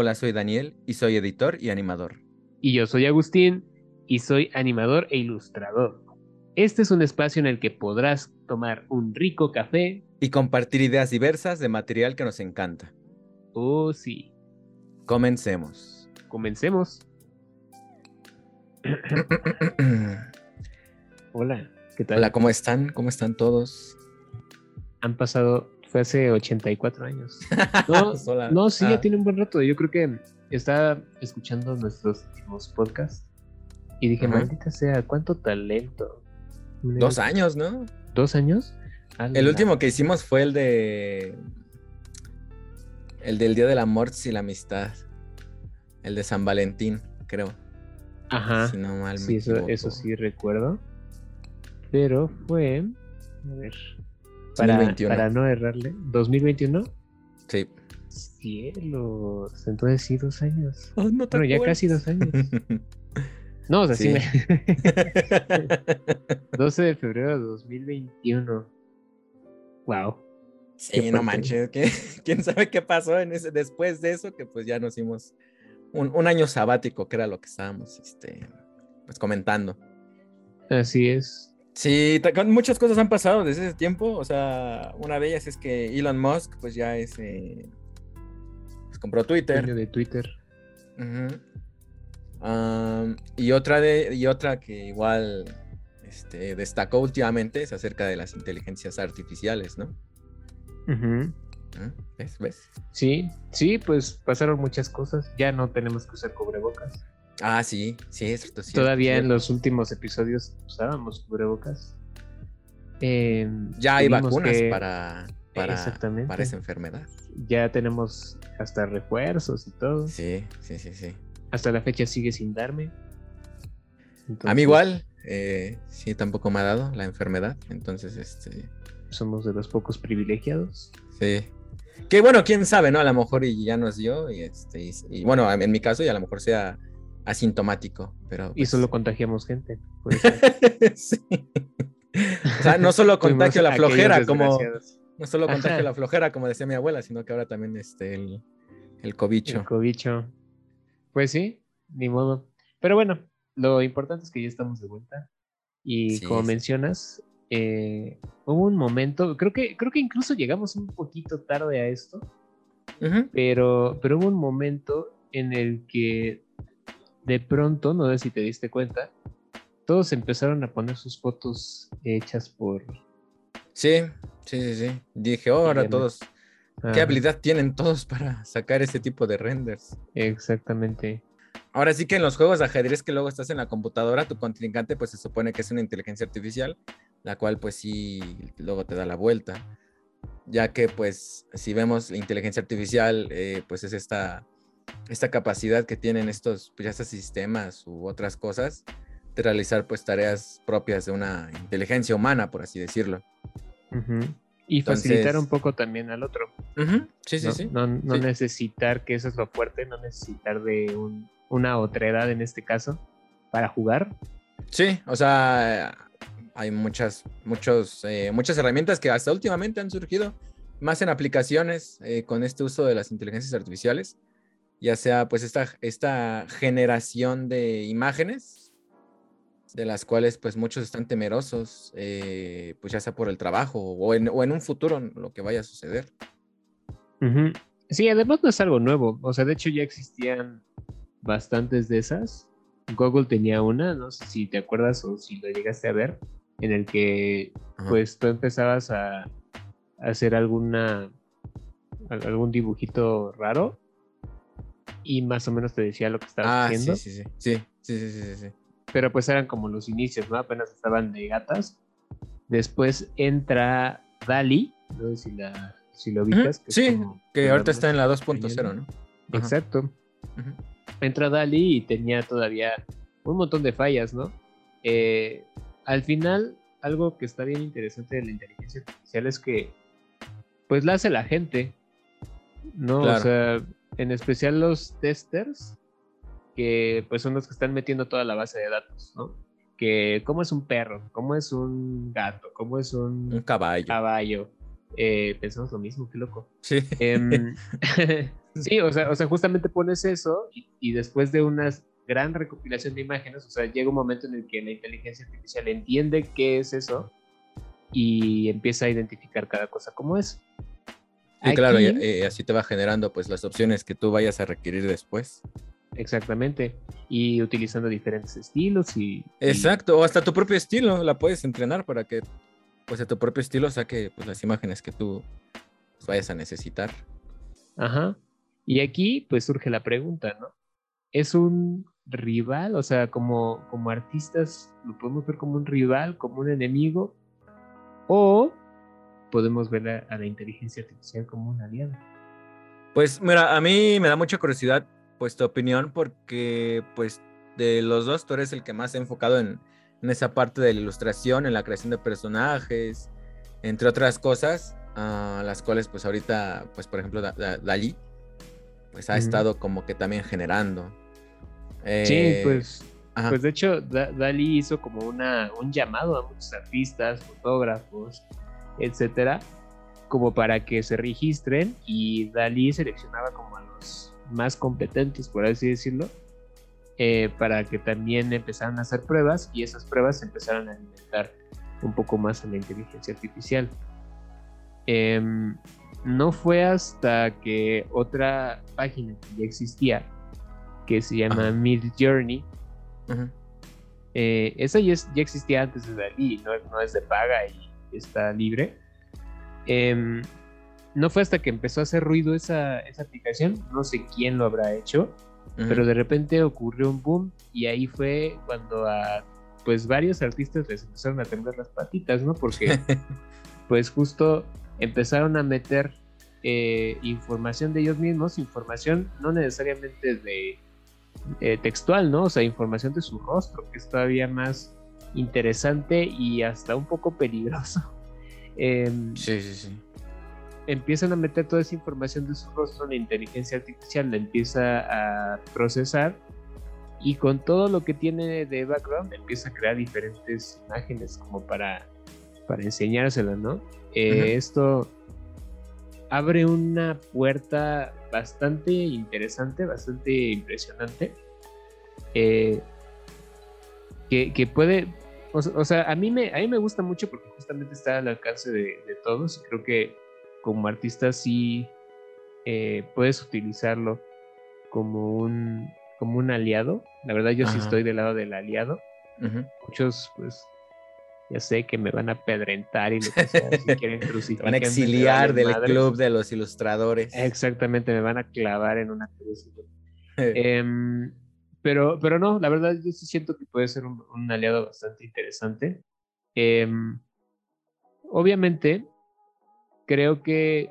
Hola, soy Daniel y soy editor y animador. Y yo soy Agustín y soy animador e ilustrador. Este es un espacio en el que podrás tomar un rico café y compartir ideas diversas de material que nos encanta. Oh, sí. Comencemos. Comencemos. Hola, ¿qué tal? Hola, ¿cómo están? ¿Cómo están todos? Han pasado, fue hace 84 años. No, no sí, ya ah. tiene un buen rato. Yo creo que estaba escuchando nuestros últimos podcasts y dije, maldita sea, cuánto talento. Dos años, ¿no? ¿Dos años? El último que hicimos fue el de. El del Día del Amor y la Amistad. El de San Valentín, creo. Ajá. Si no mal sí, eso, eso, sí recuerdo. Pero fue. A ver. Para, para no errarle. ¿2021? Sí. Cielos. Entonces sí, dos años. Oh, no bueno, ya casi dos años. no, o sea, sí, me. 12 de febrero de 2021. Wow. Sí, no manches. ¿Quién sabe qué pasó en ese, después de eso? Que pues ya nos hicimos un, año sabático, que era lo que estábamos este, pues, comentando. Así es. Sí, muchas cosas han pasado desde ese tiempo. O sea, una de ellas es que Elon Musk, pues ya es. Eh, pues, compró Twitter. de Twitter. y otra de. Y otra que igual este, destacó últimamente es acerca de las inteligencias artificiales, ¿no? ¿Ves? ¿Ves? Sí, sí, pues pasaron muchas cosas. Ya no tenemos que usar cubrebocas. Ah, sí, sí, es cierto. Todavía en los últimos episodios usábamos cubrebocas. Em, ya hay vacunas para, para, para esa enfermedad. Ya tenemos hasta refuerzos y todo. Sí, sí, sí, sí. Hasta la fecha sigue sin darme. A mí igual, eh, sí, tampoco me ha dado la enfermedad. Entonces, este. Somos de los pocos privilegiados. Sí. Que bueno, quién sabe, ¿no? A lo mejor y ya nos dio, y este, y, bueno, en mi caso, y a lo mejor sea asintomático, pero. Y pues solo contagiamos gente. sí. O sea, no solo contagio la flojera, como. No solo contagio la flojera, como decía mi abuela, sino que ahora también este, el, el cobicho. El cobicho. Pues sí, ni modo. Pero bueno, lo importante es que ya estamos de vuelta. Y como mencionas, eh, hubo un momento, creo que, creo que incluso llegamos un poquito tarde a esto, pero, pero hubo un momento en el que de pronto, no sé si te diste cuenta, todos empezaron a poner sus fotos hechas por... Sí, sí, sí, sí. Dije, oh, ahora todos... ¿Qué habilidad tienen todos para sacar ese tipo de renders? Exactamente. Ahora sí que en los juegos de ajedrez que luego estás en la computadora, tu contrincante pues se supone que es una inteligencia artificial, la cual pues sí luego te da la vuelta, ya que pues si vemos la inteligencia artificial eh, pues es esta, esta capacidad que tienen estos, pues, estos sistemas u otras cosas de realizar pues tareas propias de una inteligencia humana, por así decirlo. Y facilitar un poco también al otro. Sí, sí, sí. No, necesitar, que eso es lo fuerte, no necesitar de un una otra edad en este caso, para jugar. Sí, o sea, hay muchas, muchos, eh, muchas herramientas que hasta últimamente han surgido más en aplicaciones eh, con este uso de las inteligencias artificiales, ya sea pues esta, esta generación de imágenes de las cuales pues muchos están temerosos, eh, pues ya sea por el trabajo o en, o en, un futuro lo que vaya a suceder. Sí, además no es algo nuevo, o sea, de hecho ya existían bastantes de esas. Google tenía una, no sé si te acuerdas o si lo llegaste a ver, en el que pues tú empezabas a, hacer alguna algún dibujito raro y más o menos te decía lo que estabas ah, haciendo. Sí, sí, sí, sí, sí, sí, sí, Pero pues eran como los inicios, ¿no? Apenas estaban de gatas. Después entra Dali, no sé si, la, si lo ubicas. sí, que ahorita está en la 2.0, ¿no? Exacto entra Dali y tenía todavía un montón de fallas, ¿no? Eh, al final, algo que está bien interesante de la inteligencia artificial es que, pues la hace la gente, ¿no? O sea, en especial los testers, que pues son los que están metiendo toda la base de datos, ¿no? Que cómo es un perro, cómo es un gato, cómo es un, un caballo. caballo. Eh, pensamos lo mismo, qué loco. Sí. Em, Sí, o sea, o sea, justamente pones eso y, después de una gran recopilación de imágenes, o sea, llega un momento en el que la inteligencia artificial entiende qué es eso y empieza a identificar cada cosa como es. Sí, claro, y, eh, así te va generando pues las opciones que tú vayas a requerir después. Exactamente. Y utilizando diferentes estilos y. Exacto, o hasta tu propio estilo, la puedes entrenar para que pues a tu propio estilo saque pues, las imágenes que tú pues, vayas a necesitar. Ajá. Y aquí pues surge la pregunta, ¿no? ¿Es un rival? O sea, como, como artistas lo podemos ver como un rival, como un enemigo, o podemos ver a, la inteligencia artificial como una aliada. Pues mira, a mí me da mucha curiosidad pues tu opinión porque pues de los dos tú eres el que más ha enfocado en, en esa parte de la ilustración, en la creación de personajes, entre otras cosas, a las cuales pues ahorita pues por ejemplo Dalí pues ha estado como que también generando. sí, eh, pues, pues de hecho Dalí hizo como una, un llamado a muchos artistas, fotógrafos, etcétera, como para que se registren y Dalí seleccionaba como a los más competentes, por así decirlo, eh, para que también empezaran a hacer pruebas y esas pruebas empezaran a alimentar un poco más a la inteligencia artificial. Em, no fue hasta que otra página que ya existía, que se llama Mid Journey, eh, esa ya, ya, existía antes de Dalí, no, no es de paga y está libre. Em, no fue hasta que empezó a hacer ruido esa, aplicación, no sé quién lo habrá hecho, pero de repente ocurrió un boom y ahí fue cuando a pues varios artistas les empezaron a temblar las patitas, ¿no? Porque pues justo empezaron a meter eh, información de ellos mismos, información no necesariamente de eh, textual, ¿no? O sea, información de su rostro, que es todavía más interesante y hasta un poco peligroso. Em, sí, sí, sí. Empiezan a meter toda esa información de su rostro, la inteligencia artificial la empieza a procesar y con todo lo que tiene de background empieza a crear diferentes imágenes como para, para enseñárselas, ¿no? Eh, esto abre una puerta bastante interesante, bastante impresionante. Eh, que, puede, o, sea, a mí, me, a mí me gusta mucho porque justamente está al alcance de, todos y creo que como artista sí eh, puedes utilizarlo como un, como un aliado. La verdad yo sí estoy del lado del aliado. Muchos, pues, ya sé que me van a pedrentar y lo que sea, si quieren crucificar. van a exiliar del club de los ilustradores. Exactamente, me van a clavar en una cruz. eh, pero, pero no, la verdad yo sí siento que puede ser un, aliado bastante interesante. Em, obviamente, creo que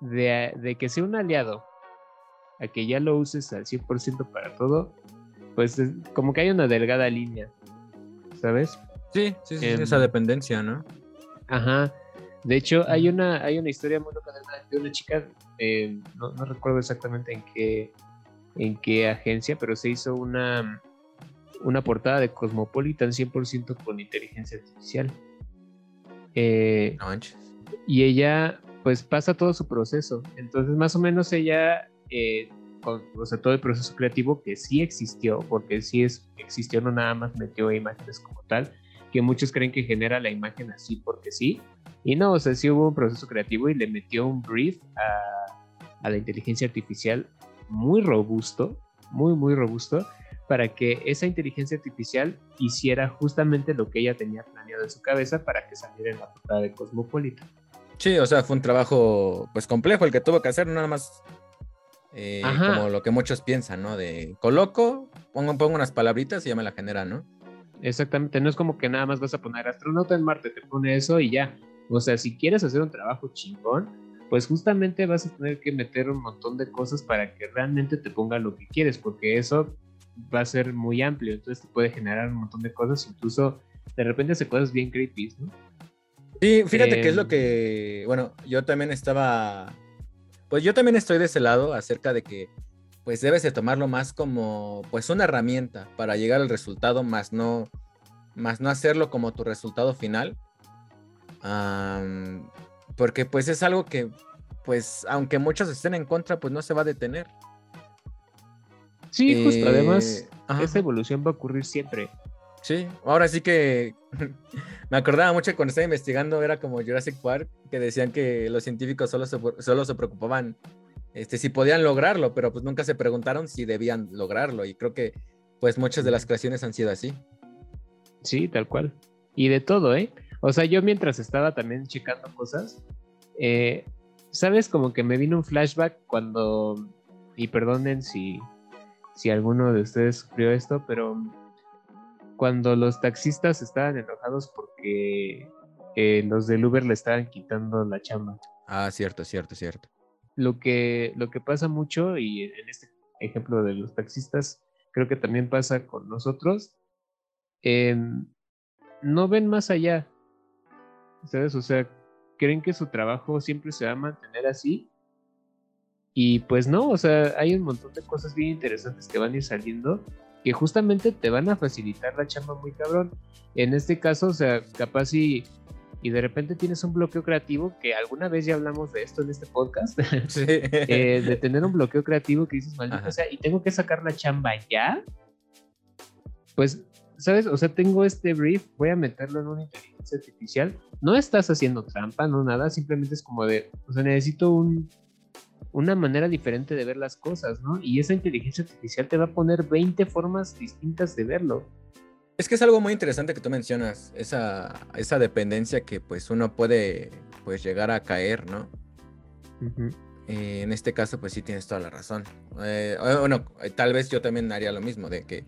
de, que sea un aliado a que ya lo uses al 100% para todo, pues como que hay una delgada línea, ¿sabes? Sí, sí, sí, em, esa dependencia, ¿no? Ajá. De hecho, hay una, hay una historia muy loca de una, chica, eh, no, no, recuerdo exactamente en qué, en qué agencia, pero se hizo una, una portada de Cosmopolitan 100% con inteligencia artificial. Eh, y ella pues pasa todo su proceso. Entonces más o menos ella, eh, con, o sea, todo el proceso creativo que sí existió, porque sí es, existió, no nada más metió imágenes como tal, que muchos creen que genera la imagen así porque sí. Y no, o sea, sí hubo un proceso creativo y le metió un brief a, a la inteligencia artificial muy robusto, muy, muy robusto, para que esa inteligencia artificial hiciera justamente lo que ella tenía planeado en su cabeza para que saliera en la portada de Cosmopolitan. Sí, o sea, fue un trabajo pues complejo el que tuvo que hacer, nada más eh, como lo que muchos piensan, ¿no? De coloco, pongo, pongo unas palabritas y ya me la genera, ¿no? Exactamente, no es como que nada más vas a poner astronauta en Marte, te pone eso y ya. O sea, si quieres hacer un trabajo chingón, pues justamente vas a tener que meter un montón de cosas para que realmente te ponga lo que quieres, porque eso va a ser muy amplio, entonces te puede generar un montón de cosas, incluso de repente hace cosas bien creepy, ¿no? Sí, fíjate que es lo em, que, bueno, yo también estaba, pues yo también estoy de ese lado acerca de que pues debes de tomarlo más como pues una herramienta para llegar al resultado, más no, más no hacerlo como tu resultado final porque pues es algo que pues aunque muchos estén en contra, pues no se va a detener. Sí, justo, además, eh, esa evolución va a ocurrir siempre. Sí, ahora sí que me acordaba mucho cuando estaba investigando, era como Jurassic Park, que decían que los científicos solo se, solo se preocupaban este, si podían lograrlo, pero pues nunca se preguntaron si debían lograrlo. Y creo que pues muchas de las creaciones han sido así. Sí, tal cual. Y de todo, ¿eh? O sea, yo mientras estaba también checando cosas, eh, ¿sabes? Como que me vino un flashback cuando, y perdonen si, si alguno de ustedes sufrió esto, pero cuando los taxistas estaban enojados porque eh, los del Uber le estaban quitando la chamba. Ah, cierto, cierto, cierto. Lo que, lo que pasa mucho, y en este ejemplo de los taxistas, creo que también pasa con nosotros, no ven más allá, ¿sabes? O sea, creen que su trabajo siempre se va a mantener así. Y pues no, o sea, hay un montón de cosas bien interesantes que van a ir saliendo que justamente te van a facilitar la chamba muy cabrón. En este caso, o sea, capaz y, y de repente tienes un bloqueo creativo, que alguna vez ya hablamos de esto en este podcast, eh, de tener un bloqueo creativo que dices, maldito o sea, y tengo que sacar la chamba ya, pues, ¿sabes? O sea, tengo este brief, voy a meterlo en una inteligencia artificial. No estás haciendo trampa, no nada, simplemente es como de, o sea, necesito un una manera diferente de ver las cosas, ¿no? Y esa inteligencia artificial te va a poner 20 formas distintas de verlo. Es que es algo muy interesante que tú mencionas, esa, esa dependencia que pues uno puede pues llegar a caer, ¿no? Eh, en este caso pues sí tienes toda la razón. Eh, bueno, tal vez yo también haría lo mismo, de que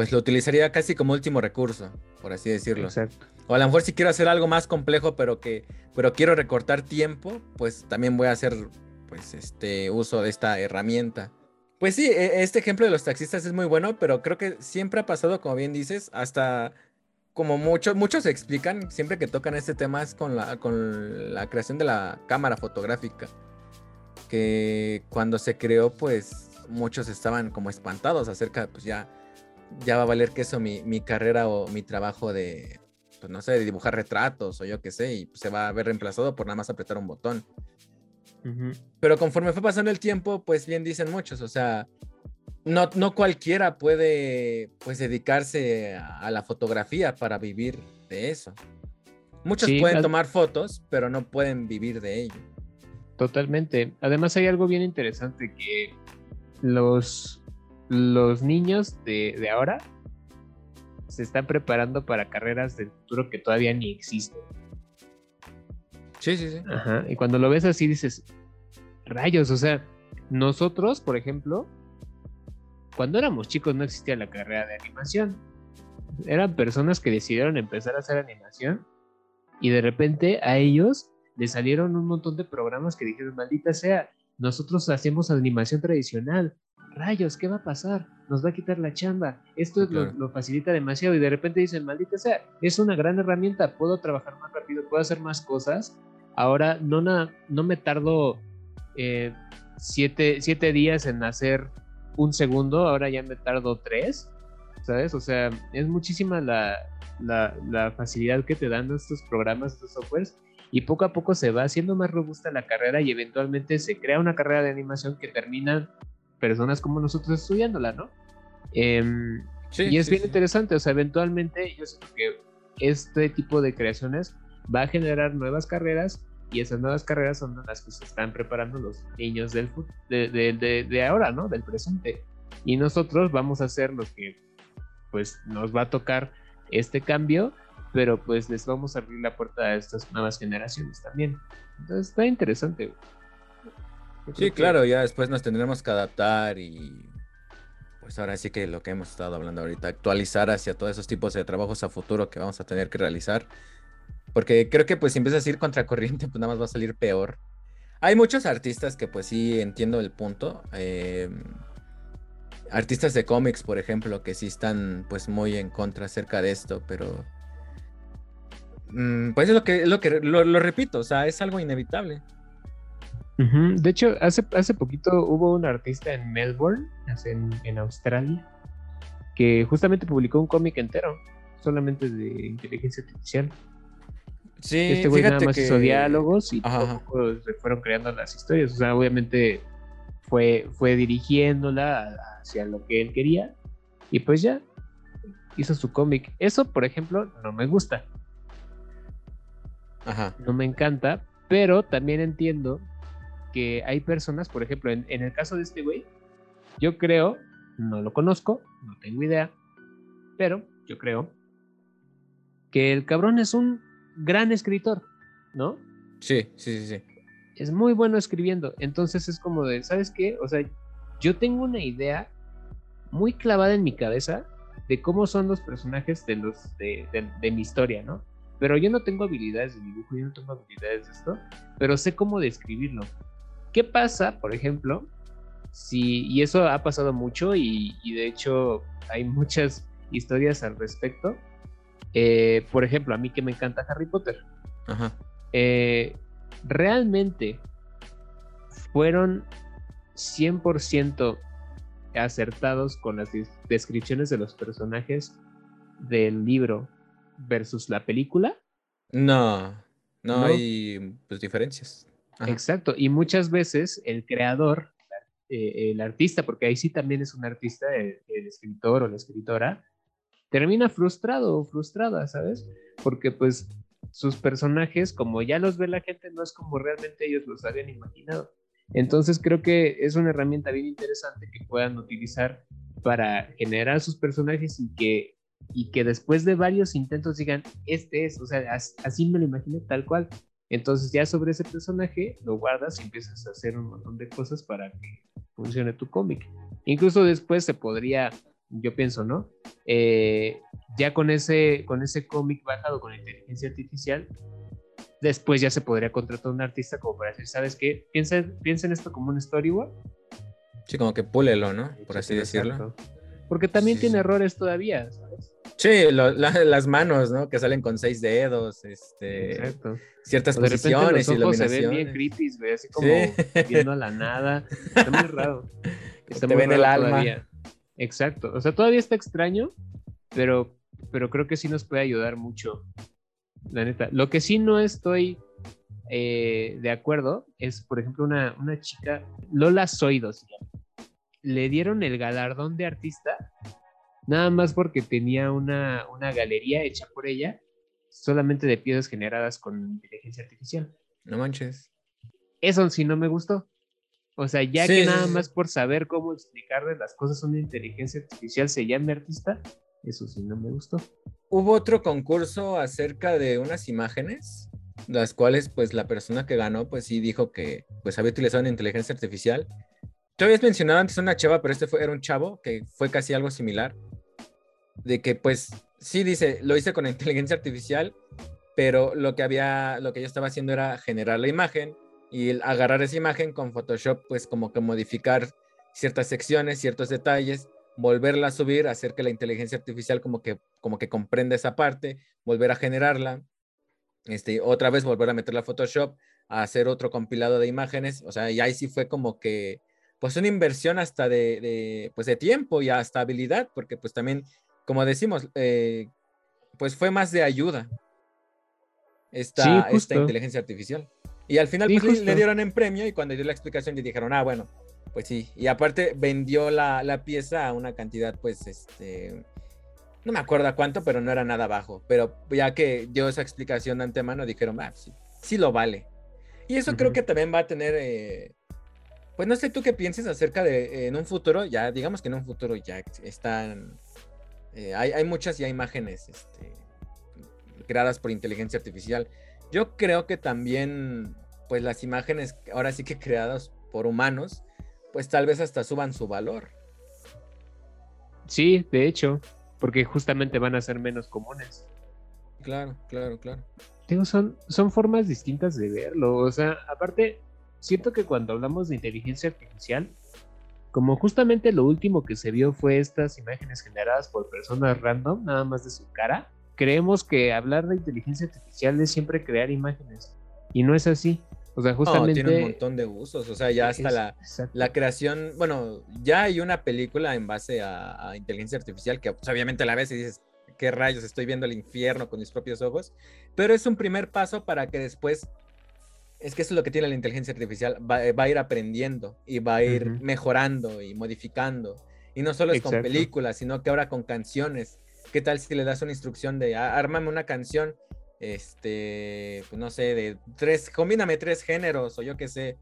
pues lo utilizaría casi como último recurso, por así decirlo. Exacto. O a lo mejor si quiero hacer algo más complejo, pero que pero quiero recortar tiempo, pues también voy a hacer pues este uso de esta herramienta. Pues sí, e, este ejemplo de los taxistas es muy bueno, pero creo que siempre ha pasado, como bien dices, hasta como muchos muchos explican, siempre que tocan este tema es con la, con la creación de la cámara fotográfica. Que cuando se creó, pues muchos estaban como espantados acerca, pues ya, ya va a valer que eso mi, mi carrera o mi trabajo de, pues no sé, de dibujar retratos o yo qué sé, y se va a ver reemplazado por nada más apretar un botón. Pero conforme fue pasando el tiempo, pues bien dicen muchos, o sea, no, no cualquiera puede pues dedicarse a, la fotografía para vivir de eso. Muchos pueden tomar fotos, pero no pueden vivir de ello. Totalmente. Además hay algo bien interesante que los, los niños de, de ahora se están preparando para carreras del futuro que todavía ni existen. Sí, sí, sí. Ajá. Y cuando lo ves así dices, rayos, o sea, nosotros, por ejemplo, cuando éramos chicos no existía la carrera de animación. Eran personas que decidieron empezar a hacer animación y de repente a ellos les salieron un montón de programas que dijeron, maldita sea, nosotros hacemos animación tradicional. Rayos, ¿qué va a pasar? Nos va a quitar la chamba. Esto lo, lo, facilita demasiado y de repente dicen, maldita sea, es una gran herramienta, puedo trabajar más rápido, puedo hacer más cosas Ahora no, no me tardo eh, siete, días en hacer un segundo, ahora ya me tardo tres, ¿sabes? O sea, es muchísima la, facilidad que te dan estos programas, estos softwares, y poco a poco se va haciendo más robusta la carrera y eventualmente se crea una carrera de animación que terminan personas como nosotros estudiándola, ¿no? Em, y es bien interesante, o sea, eventualmente yo siento que este tipo de creaciones va a generar nuevas carreras y esas nuevas carreras son las que se están preparando los niños del, de, de, ahora, ¿no? Del presente. Y nosotros vamos a ser los que, pues, nos va a tocar este cambio, pero pues les vamos a abrir la puerta a estas nuevas generaciones también. Entonces está interesante. Sí, claro, ya después nos tendremos que adaptar y pues ahora sí que lo que hemos estado hablando ahorita, actualizar hacia todos esos tipos de trabajos a futuro que vamos a tener que realizar porque creo que pues si empiezas a ir contracorriente, pues nada más va a salir peor. Hay muchos artistas que pues sí entiendo el punto. Em, artistas de cómics, por ejemplo, que sí están pues muy en contra acerca de esto, pero... Mm, pues es lo que, lo, que lo, repito, o sea, es algo inevitable. De hecho, hace, hace poquito hubo un artista en Melbourne, en, en Australia, que justamente publicó un cómic entero, solamente de inteligencia artificial. Sí, este güey nada más hizo diálogos y poco se fueron creando las historias. O sea, obviamente fue, fue dirigiéndola hacia lo que él quería y pues ya hizo su cómic. Eso, por ejemplo, no me gusta. Ajá. No me encanta, pero también entiendo que hay personas, por ejemplo, en, en el caso de este güey, yo creo, no lo conozco, no tengo idea, pero yo creo que el cabrón es un gran escritor, ¿no? Sí, sí, sí, sí. Es muy bueno escribiendo. Entonces es como de, ¿sabes qué? O sea, yo tengo una idea muy clavada en mi cabeza de cómo son los personajes de, los, de, mi historia, ¿no? Pero yo no tengo habilidades de dibujo, yo no tengo habilidades de esto, pero sé cómo describirlo. ¿Qué pasa, por ejemplo, si, y eso ha pasado mucho y, y de hecho hay muchas historias al respecto, eh, por ejemplo, a mí que me encanta Harry Potter. Eh, realmente fueron 100% acertados con las descripciones de los personajes del libro versus la película. No, no, hay pues, diferencias. Exacto, y muchas veces el creador, eh, el artista, porque ahí sí también es un artista, el escritor o la escritora, termina frustrado o frustrada, ¿sabes? Porque pues sus personajes, como ya los ve la gente, no es como realmente ellos los habían imaginado. Entonces creo que es una herramienta bien interesante que puedan utilizar para generar sus personajes y que, y que después de varios intentos digan, este es, o sea, así me lo imagino tal cual. Entonces ya sobre ese personaje lo guardas y empiezas a hacer un montón de cosas para que funcione tu cómic. Incluso después se podría yo pienso, ¿no? Eh, ya con ese, con ese cómic bajado con inteligencia artificial, después ya se podría contratar a un artista como para decir, ¿sabes qué? Piensa, piensa en esto como un storyboard. Sí, como que púlelo, ¿no? Por así decirlo. Porque también tiene errores todavía, ¿sabes? Sí, las manos, ¿no? Que salen con seis dedos, este, Exacto. ciertas o de posiciones los ojos se ven bien creepy, güey, así como viendo a la nada. Está muy raro. Está Te ven el alma. Todavía. Exacto. O sea, todavía está extraño, pero, pero creo que sí nos puede ayudar mucho. La neta. Lo que sí no estoy eh, de acuerdo es, por ejemplo, una, una chica, Lola Soidos, le dieron el galardón de artista nada más porque tenía una, una galería hecha por ella solamente de piezas generadas con inteligencia artificial. No manches. Eso sí no me gustó. O sea, ya que nada más por saber cómo explicarle las cosas a una inteligencia artificial se llame artista, eso sí no me gustó. Hubo otro concurso acerca de unas imágenes, las cuales pues la persona que ganó pues sí dijo que pues había utilizado una inteligencia artificial. Tú habías mencionado antes una chava, pero este fue, era un chavo que fue casi algo similar. De que pues sí dice, lo hice con inteligencia artificial, pero lo que había, lo que yo estaba haciendo era generar la imagen, y agarrar esa imagen con Photoshop, pues como que modificar ciertas secciones, ciertos detalles, volverla a subir, hacer que la inteligencia artificial como que, como que comprenda esa parte, volver a generarla, este, otra vez volver a meterla a Photoshop, a hacer otro compilado de imágenes, o sea, y ahí sí fue como que, pues una inversión hasta de, pues de tiempo y hasta habilidad, porque pues también, como decimos, eh, pues fue más de ayuda esta, esta inteligencia artificial. Y al final pues, le, dieron en premio y cuando dio la explicación le dijeron, ah, bueno, pues sí. Y aparte vendió la, la pieza a una cantidad, pues, este, no me acuerdo a cuánto, pero no era nada bajo. Pero ya que dio esa explicación de antemano, dijeron, ah, sí, sí lo vale. Y eso creo que también va a tener, eh, pues no sé tú qué pienses acerca de en un futuro, ya digamos que en un futuro ya están, eh, hay, hay, muchas ya imágenes este, creadas por inteligencia artificial. Yo creo que también pues las imágenes ahora sí que creadas por humanos, pues tal vez hasta suban su valor. Sí, de hecho, porque justamente van a ser menos comunes. Claro, claro, claro. son, son formas distintas de verlo. O sea, aparte, siento que cuando hablamos de inteligencia artificial, como justamente lo último que se vio fue estas imágenes generadas por personas random, nada más de su cara, creemos que hablar de inteligencia artificial es siempre crear imágenes. Y no es así. O sea, justamente. tiene un montón de usos. O sea, ya hasta la, la, creación. Bueno, ya hay una película en base a, inteligencia artificial que pues, obviamente a la vez dices, qué rayos estoy viendo el infierno con mis propios ojos, pero es un primer paso para que después, es que eso es lo que tiene la inteligencia artificial, va, eh, a ir aprendiendo y va a ir mejorando y modificando. Y no solo es con películas, sino que ahora con canciones. ¿Qué tal si le das una instrucción de ármame una canción, este, pues no sé, de tres, combíname tres géneros o yo qué sé?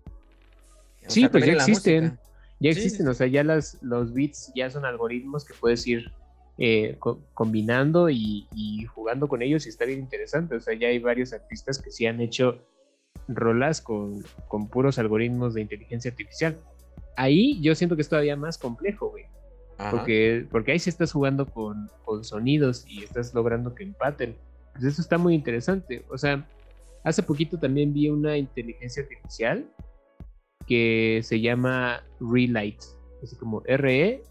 sí, pues ya existen. Ya existen, o sea, ya las, los beats ya son algoritmos que puedes ir eh, combinando y, jugando con ellos y está bien interesante. O sea, ya hay varios artistas que sí han hecho rolas con, con puros algoritmos de inteligencia artificial. Ahí yo siento que es todavía más complejo, güey. Porque, porque ahí sí estás jugando con, con, sonidos y estás logrando que empaten. Pues eso está muy interesante. O sea, hace poquito también vi una inteligencia artificial que se llama Relight, así como R-E-L-I-G-H-T,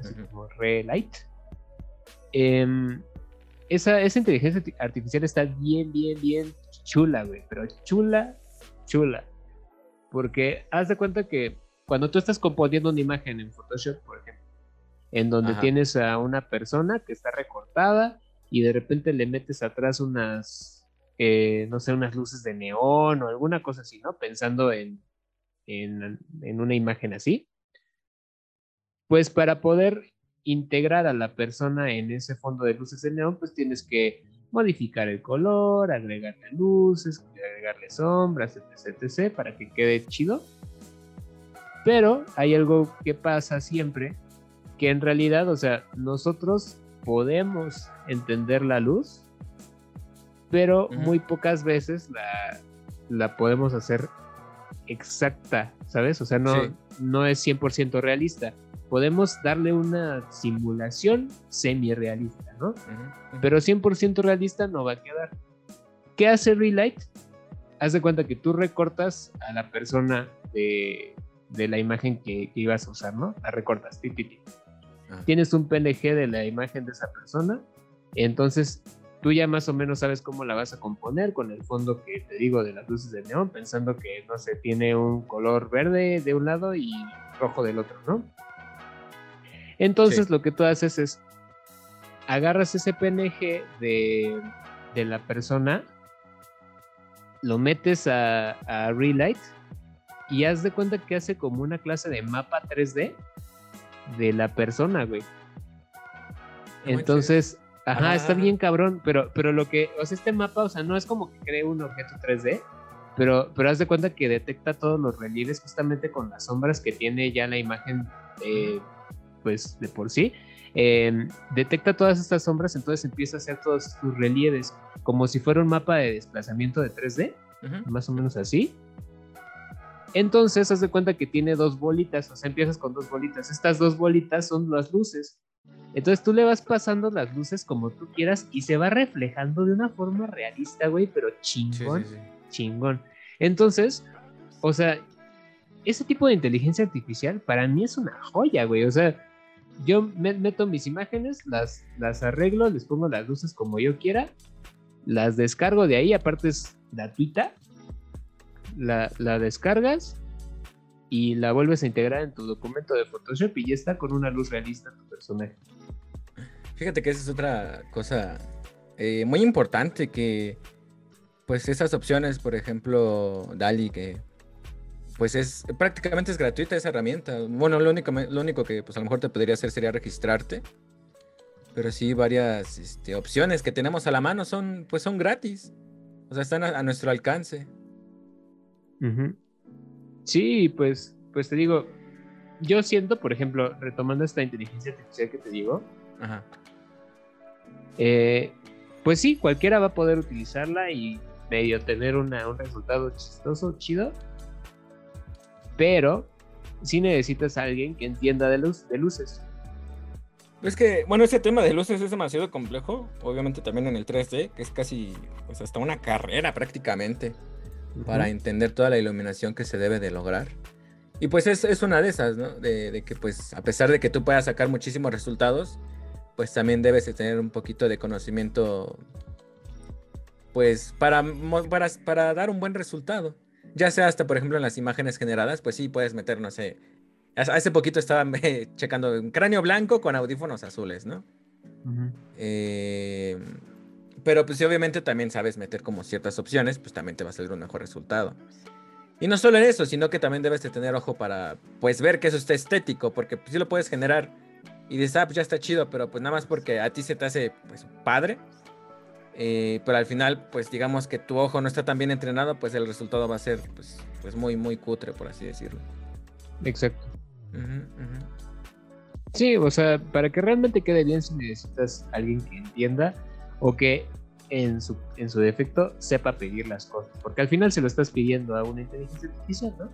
así como Relight. Em, esa, esa inteligencia artificial está bien, bien, bien chula, güey, pero chula, chula. Porque haz de cuenta que cuando tú estás componiendo una imagen en Photoshop, por ejemplo, en donde tienes a una persona que está recortada y de repente le metes atrás unas eh, no sé, unas luces de neón o alguna cosa así, ¿no? Pensando en, en, una imagen así. Pues para poder integrar a la persona en ese fondo de luces de neón, pues tienes que modificar el color, agregarle luces, agregarle sombras, etc, etc, para que quede chido. Pero hay algo que pasa siempre, que en realidad, o sea, nosotros podemos entender la luz, pero muy pocas veces la, podemos hacer exacta, ¿sabes? O sea, no, no es 100% realista. Podemos darle una simulación semi-realista, ¿no? Pero 100% realista no va a quedar. ¿Qué hace Relight? Haz de cuenta que tú recortas a la persona de, la imagen que, ibas a usar, ¿no? La recortas, ah. Tienes un PNG de la imagen de esa persona, entonces tú ya más o menos sabes cómo la vas a componer con el fondo que te digo de las luces de neón, pensando que, no sé, tiene un color verde de un lado y rojo del otro, ¿no? Entonces lo que tú haces es, agarras ese PNG de, la persona, lo metes a, a Relight y haz de cuenta que hace como una clase de mapa 3D de la persona, güey. Entonces, Ajá, está bien cabrón, pero, pero lo que, o sea, este mapa, o sea, no es como que cree un objeto 3D, pero, pero haz de cuenta que detecta todos los relieves justamente con las sombras que tiene ya la imagen, pues, de por sí. Em, detecta todas estas sombras, entonces empieza a hacer todos sus relieves como si fuera un mapa de desplazamiento de 3D, más o menos así. Entonces, haz de cuenta que tiene dos bolitas, o sea, empiezas con dos bolitas. Estas dos bolitas son las luces. Entonces tú le vas pasando las luces como tú quieras y se va reflejando de una forma realista, güey, pero chingón, chingón. Entonces, o sea, ese tipo de inteligencia artificial para mí es una joya, güey. O sea, yo meto mis imágenes, las, las arreglo, les pongo las luces como yo quiera, las descargo de ahí, aparte es gratuita, la, la descargas y la vuelves a integrar en tu documento de Photoshop y ya está con una luz realista tu personaje. Fíjate que esa es otra cosa eh, muy importante que pues esas opciones, por ejemplo, DALI, que pues es prácticamente es gratuita esa herramienta. Bueno, lo único, lo único que pues a lo mejor te podría hacer sería registrarte. Pero sí, varias este, opciones que tenemos a la mano son, pues son gratis. O sea, están a, nuestro alcance. Sí, pues, pues te digo, yo siento, por ejemplo, retomando esta inteligencia artificial que te digo, Ajá. Eh, pues sí, cualquiera va a poder utilizarla y medio tener un resultado chistoso, chido. Pero sí necesitas a alguien que entienda de, luz, de luces. Es que, bueno, ese tema de luces es demasiado complejo. Obviamente también en el 3D, que es casi, pues hasta una carrera prácticamente. Para entender toda la iluminación que se debe de lograr. Y pues es, es una de esas, ¿no? De, de, que pues a pesar de que tú puedas sacar muchísimos resultados, pues también debes de tener un poquito de conocimiento, pues para, para, para dar un buen resultado. Ya sea hasta, por ejemplo, en las imágenes generadas, pues sí, puedes meter, no sé, hace poquito estaba checando un cráneo blanco con audífonos azules, ¿no? Eh, pero pues si obviamente también sabes meter como ciertas opciones, pues también te va a salir un mejor resultado. Y no solo en eso, sino que también debes de tener ojo para pues ver que eso esté estético, porque pues, sí lo puedes generar y dices, ah, pues ya está chido, pero pues nada más porque a ti se te hace pues padre. Eh, pero al final, pues digamos que tu ojo no está tan bien entrenado, pues el resultado va a ser pues, pues muy, muy cutre, por así decirlo. Exacto. Sí, o sea, para que realmente quede bien, si necesitas alguien que entienda o que en su, en su defecto sepa pedir las cosas, porque al final se lo estás pidiendo a una inteligencia artificial, ¿no?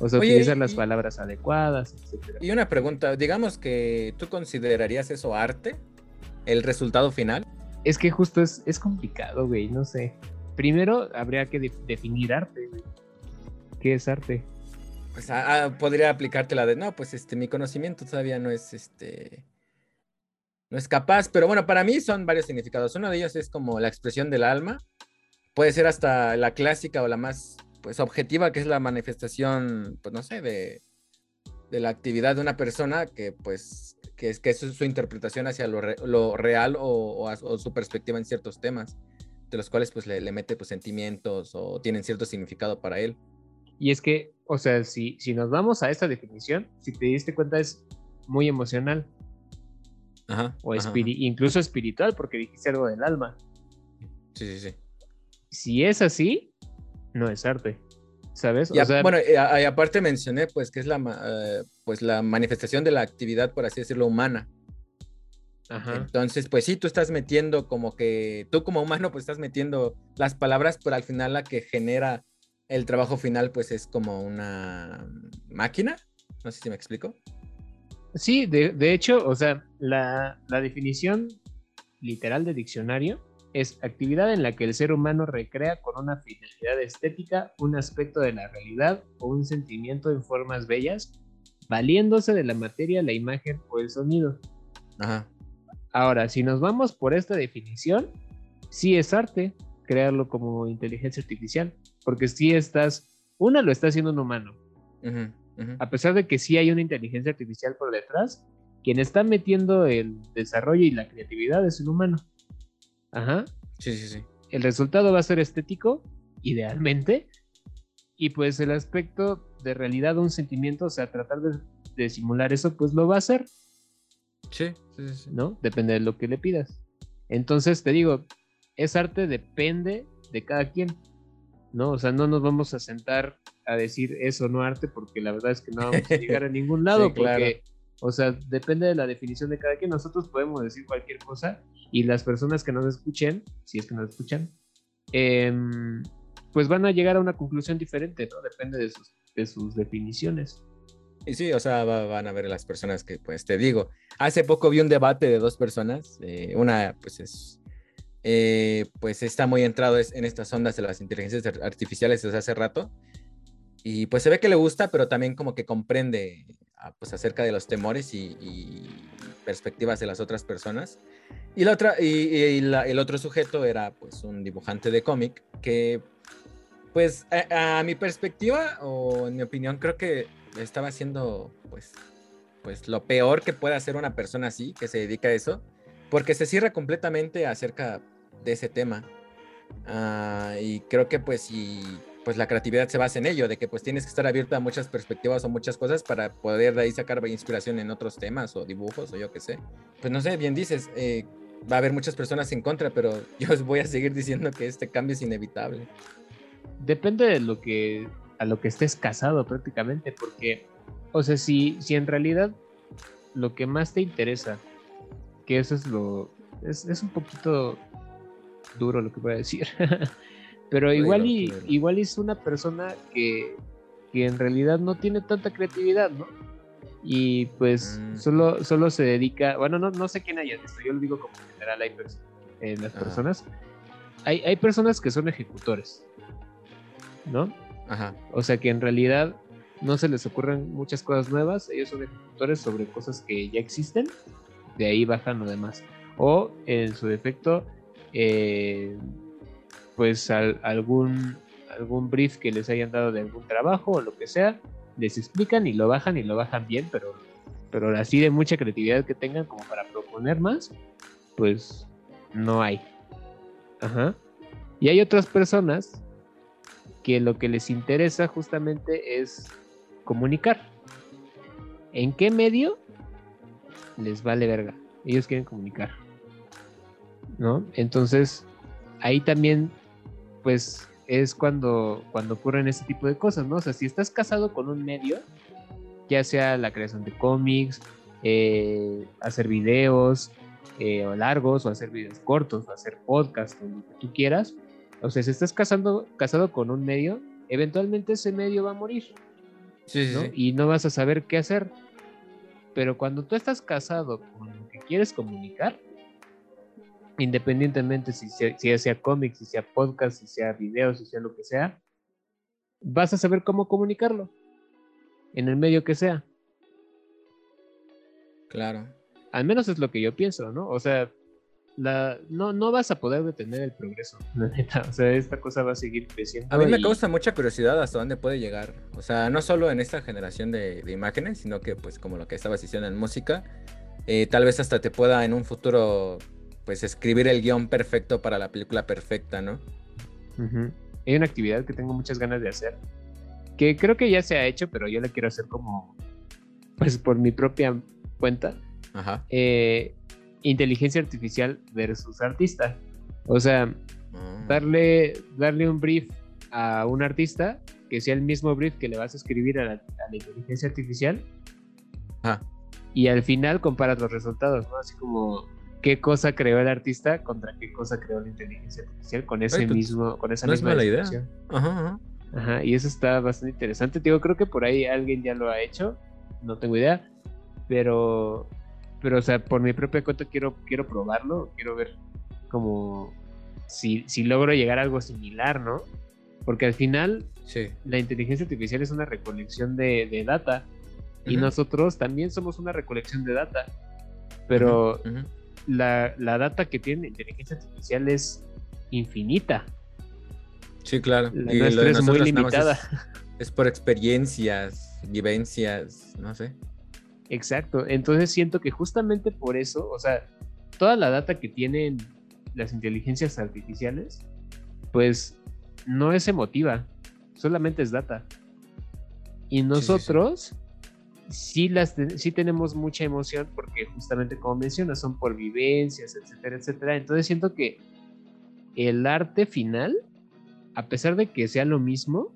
O sea, utilizar las palabras adecuadas, etc. Y una pregunta, digamos que tú considerarías eso arte, el resultado final. Es que justo es, es complicado, güey, no sé. Primero habría que definir arte, güey. ¿Qué es arte? Pues ah, ah, podría aplicarte la de, no, pues este, mi conocimiento todavía no es este no es capaz, pero bueno, para mí son varios significados. Uno de ellos es como la expresión del alma, puede ser hasta la clásica o la más pues objetiva, que es la manifestación, pues no sé, de, la actividad de una persona que pues que es que es su, interpretación hacia lo, real o, su perspectiva en ciertos temas, de los cuales pues le, mete pues sentimientos o tienen cierto significado para él. Y es que, o sea, si, si nos vamos a esta definición, si te diste cuenta es muy emocional o incluso espiritual, porque dijiste algo del alma. Sí, sí, sí. Si es así, no es arte. ¿Sabes? bueno, y, aparte mencioné pues que es la, eh, pues, la manifestación de la actividad, por así decirlo, humana. Ajá. Entonces, pues sí, tú estás metiendo como que, tú como humano, pues estás metiendo las palabras, pero al final la que genera el trabajo final, pues es como una máquina. No sé si me explico. Sí, de, hecho, o sea, la, definición literal de diccionario es actividad en la que el ser humano recrea con una finalidad estética un aspecto de la realidad o un sentimiento en formas bellas, valiéndose de la materia, la imagen o el sonido. Ajá. Ahora, si nos vamos por esta definición, sí es arte crearlo como inteligencia artificial, porque si estás, una lo está haciendo un humano, a pesar de que sí hay una inteligencia artificial por detrás, quien está metiendo el desarrollo y la creatividad es el humano. Ajá. Sí, sí, sí. El resultado va a ser estético, idealmente, y pues el aspecto de realidad o un sentimiento, o sea, tratar de, simular eso, pues lo va a hacer. Sí, sí, sí. ¿No? Depende de lo que le pidas. Entonces, te digo, es arte depende de cada quien. ¿no? O sea, no nos vamos a sentar a decir eso no arte porque la verdad es que no vamos a llegar a ningún lado porque, o sea, depende de la definición de cada quien. Nosotros podemos decir cualquier cosa y las personas que nos escuchen, si es que nos escuchan, em, pues van a llegar a una conclusión diferente, ¿no? Depende de sus, de sus definiciones. Y sí, o sea, van a ver las personas que, pues te digo, hace poco vi un debate de dos personas, eh, una pues es eh, pues está muy entrado en estas ondas de las inteligencias artificiales desde hace rato. Y pues se ve que le gusta, pero también como que comprende ah, pues acerca de los temores y, perspectivas de las otras personas. Y, la otra, y, el otro sujeto era pues un dibujante de cómic que pues a, mi perspectiva o en mi opinión creo que estaba haciendo pues, pues lo peor que puede hacer una persona así, que se dedica a eso porque se cierra completamente acerca de ese tema. Ah, y creo que pues si pues la creatividad se basa en ello, de que pues tienes que estar abierto a muchas perspectivas o muchas cosas para poder de ahí sacar inspiración en otros temas o dibujos o yo qué sé. Pues no sé, bien dices, eh, va a haber muchas personas en contra, pero yo os voy a seguir diciendo que este cambio es inevitable. Depende de lo que a lo que estés casado prácticamente, porque, o sea, si, si en realidad lo que más te interesa que eso es lo. Es, un poquito duro lo que voy a decir. Pero igual, y, igual es una persona que, en realidad no tiene tanta creatividad, ¿no? Y pues mm. solo, solo se dedica. Bueno, no, no sé quién haya esto, yo lo digo como general, hay en las personas. Hay, hay personas que son ejecutores, ¿no? Ajá. O sea que en realidad no se les ocurren muchas cosas nuevas, ellos son ejecutores sobre cosas que ya existen de ahí bajan lo demás. O en su defecto, eh, pues algún, algún brief que les hayan dado de algún trabajo o lo que sea, les explican y lo bajan y lo bajan bien, pero, pero así de mucha creatividad que tengan como para proponer más, pues no hay. Ajá. Y hay otras personas que lo que les interesa justamente es comunicar. ¿En qué medio? Les vale verga. Ellos quieren comunicar. ¿No? Entonces, ahí también, pues, es cuando, cuando ocurren ese tipo de cosas, ¿no? O sea, si estás casado con un medio, ya sea la creación de cómics, eh, hacer videos eh, o largos, o hacer videos cortos, o hacer podcasts, o lo que tú quieras, o sea, si estás casando, casado con un medio, eventualmente ese medio va a morir. Sí, ¿no? Y no vas a saber qué hacer. Pero cuando tú estás casado con lo que quieres comunicar, independientemente si sea, si sea cómics, si sea podcast, si sea videos, si sea lo que sea, vas a saber cómo comunicarlo en el medio que sea. Claro. Al menos es lo que yo pienso, ¿no? O sea, la, no, no vas a poder detener el progreso, O sea, esta cosa va a seguir creciendo. A mí me causa mucha curiosidad hasta dónde puede llegar. O sea, no solo en esta generación de, imágenes, sino que, pues, como lo que estabas diciendo en música, eh, tal vez hasta te pueda en un futuro, pues, escribir el guion perfecto para la película perfecta, ¿no? Hay una actividad que tengo muchas ganas de hacer, que creo que ya se ha hecho, pero yo la quiero hacer como, pues, por mi propia cuenta. Ajá. Eh, inteligencia artificial versus artista. O sea, ah. darle, darle un brief a un artista que sea el mismo brief que le vas a escribir a la, inteligencia artificial. Ah. Y al final comparas los resultados, ¿no? Así como qué cosa creó el artista contra qué cosa creó la inteligencia artificial con ese pues, mismo, con esa misma es idea. Ajá, ajá. y eso está bastante interesante. Digo, creo que por ahí alguien ya lo ha hecho, no tengo idea, pero pero o sea, por mi propia cuenta quiero, quiero probarlo, quiero ver como si, si logro llegar a algo similar, ¿no? Porque al final la inteligencia artificial es una recolección de, data y nosotros también somos una recolección de data, pero La, la, data que tiene la inteligencia artificial es infinita. Sí, claro. La y nuestra es muy limitada. es por experiencias, vivencias, no sé. Exacto, entonces siento que justamente por eso, o sea, toda la data que tienen las inteligencias artificiales, pues no es emotiva, solamente es data. Y nosotros sí, las sí tenemos mucha emoción porque justamente como mencionas, son por vivencias, etcétera, etcétera. Entonces siento que el arte final, a pesar de que sea lo mismo,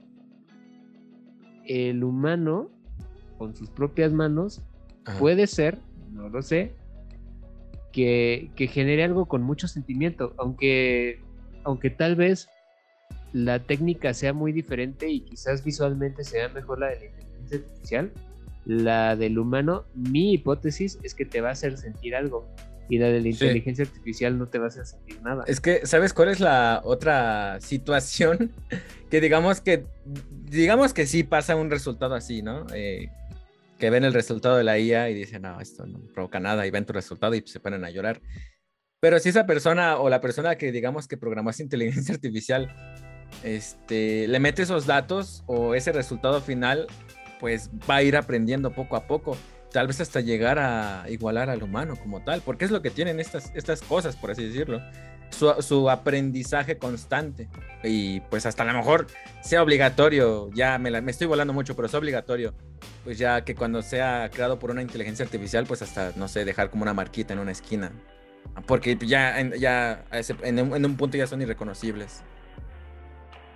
el humano con sus propias manos Puede ser, no lo sé, que, genere algo con mucho sentimiento, aunque, aunque tal vez la técnica sea muy diferente y quizás visualmente sea mejor la de la inteligencia artificial, la del humano, mi hipótesis es que te va a hacer sentir algo. Y la de la inteligencia artificial no te va a hacer sentir nada. Es que, ¿sabes cuál es la otra situación? que digamos que, digamos que sí pasa un resultado así, ¿no? Eh, que ven el resultado de la IA y dicen, no, esto no provoca nada, y ven tu resultado y se ponen a llorar. Pero si esa persona o la persona que digamos que programó esa inteligencia artificial, este, le mete esos datos o ese resultado final, pues va a ir aprendiendo poco a poco, tal vez hasta llegar a igualar al humano como tal, porque es lo que tienen estas, estas cosas, por así decirlo su, aprendizaje constante. Y pues hasta a lo mejor sea obligatorio, ya me, estoy volando mucho, pero es obligatorio, pues ya que cuando sea creado por una inteligencia artificial, pues hasta, no sé, dejar como una marquita en una esquina. Porque ya, ya en, un, punto ya son irreconocibles.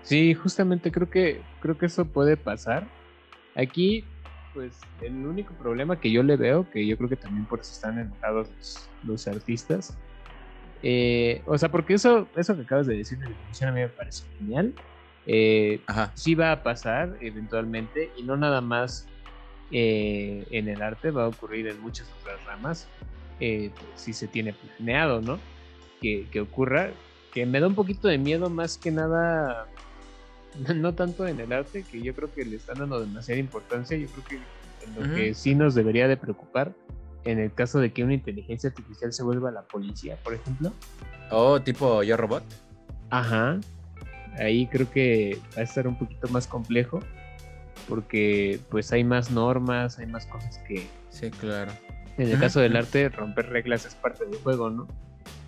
Sí, justamente creo que, creo que eso puede pasar. Aquí, pues el único problema que yo le veo, que yo creo que también por eso están enojados los, los artistas, eh, o sea, porque eso, eso que acabas de decir de la a mí me parece genial. Eh, sí va a pasar eventualmente y no nada más eh, en el arte, va a ocurrir en muchas otras ramas. si se tiene planeado, ¿no? Que, que, ocurra, que me da un poquito de miedo más que nada, no tanto en el arte, que yo creo que le están dando demasiada importancia, yo creo que en lo que sí nos debería de preocupar en el caso de que una inteligencia artificial se vuelva la policía, por ejemplo. Oh, tipo Yo Robot. Ajá. Ahí creo que va a estar un poquito más complejo porque pues hay más normas, hay más cosas que... Sí, claro. En el caso del arte, romper reglas es parte del juego, ¿no?